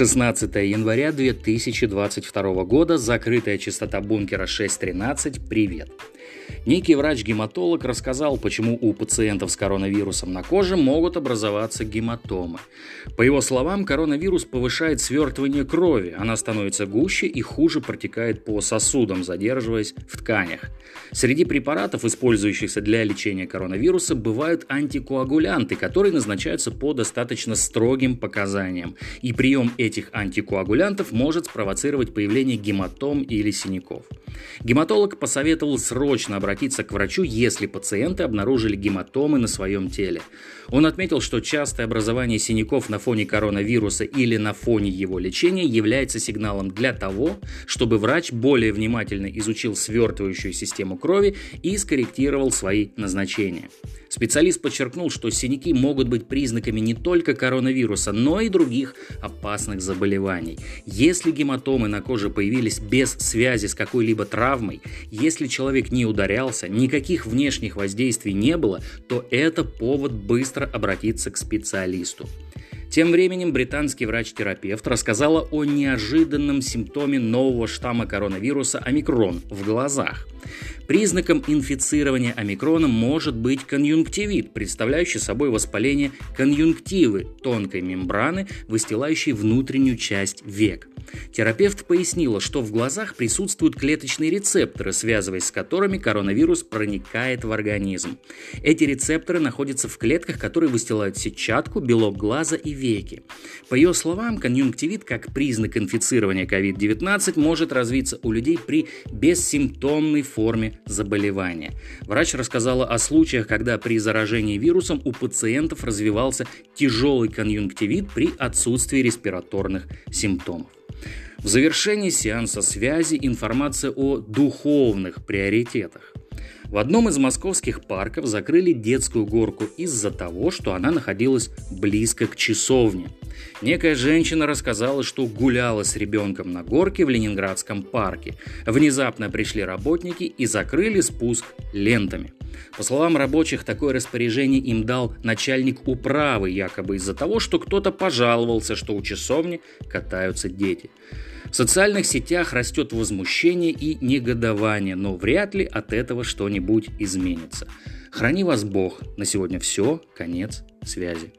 16 января 2022 года, закрытая частота бункера 613, привет. Некий врач-гематолог рассказал, почему у пациентов с коронавирусом на коже могут образоваться гематомы. По его словам, коронавирус повышает свертывание крови, она становится гуще и хуже протекает по сосудам, задерживаясь в тканях. Среди препаратов, использующихся для лечения коронавируса, бывают антикоагулянты, которые назначаются по достаточно строгим показаниям. И прием этих антикоагулянтов может спровоцировать появление гематом или синяков. Гематолог посоветовал срочно обратиться к врачу, если пациенты обнаружили гематомы на своем теле. Он отметил, что частое образование синяков на фоне коронавируса или на фоне его лечения является сигналом для того, чтобы врач более внимательно изучил свертывающую систему крови и скорректировал свои назначения. Специалист подчеркнул, что синяки могут быть признаками не только коронавируса, но и других опасных заболеваний. Если гематомы на коже появились без связи с какой-либо травмой, если человек не ударялся, никаких внешних воздействий не было, то это повод быстро обратиться к специалисту. Тем временем британский врач-терапевт рассказала о неожиданном симптоме нового штамма коронавируса омикрон в глазах. Признаком инфицирования омикроном может быть конъюнктивит, представляющий собой воспаление конъюнктивы тонкой мембраны, выстилающей внутреннюю часть век. Терапевт пояснила, что в глазах присутствуют клеточные рецепторы, связываясь с которыми коронавирус проникает в организм. Эти рецепторы находятся в клетках, которые выстилают сетчатку, белок глаза и веки. По ее словам, конъюнктивит как признак инфицирования COVID-19 может развиться у людей при бессимптомной форме заболевания. Врач рассказала о случаях, когда при заражении вирусом у пациентов развивался тяжелый конъюнктивит при отсутствии респираторных симптомов. В завершении сеанса связи информация о духовных приоритетах. В одном из московских парков закрыли детскую горку из-за того, что она находилась близко к часовне. Некая женщина рассказала, что гуляла с ребенком на горке в Ленинградском парке. Внезапно пришли работники и закрыли спуск лентами. По словам рабочих, такое распоряжение им дал начальник управы, якобы из-за того, что кто-то пожаловался, что у часовни катаются дети. В социальных сетях растет возмущение и негодование, но вряд ли от этого что-нибудь изменится. Храни вас Бог. На сегодня все. Конец связи.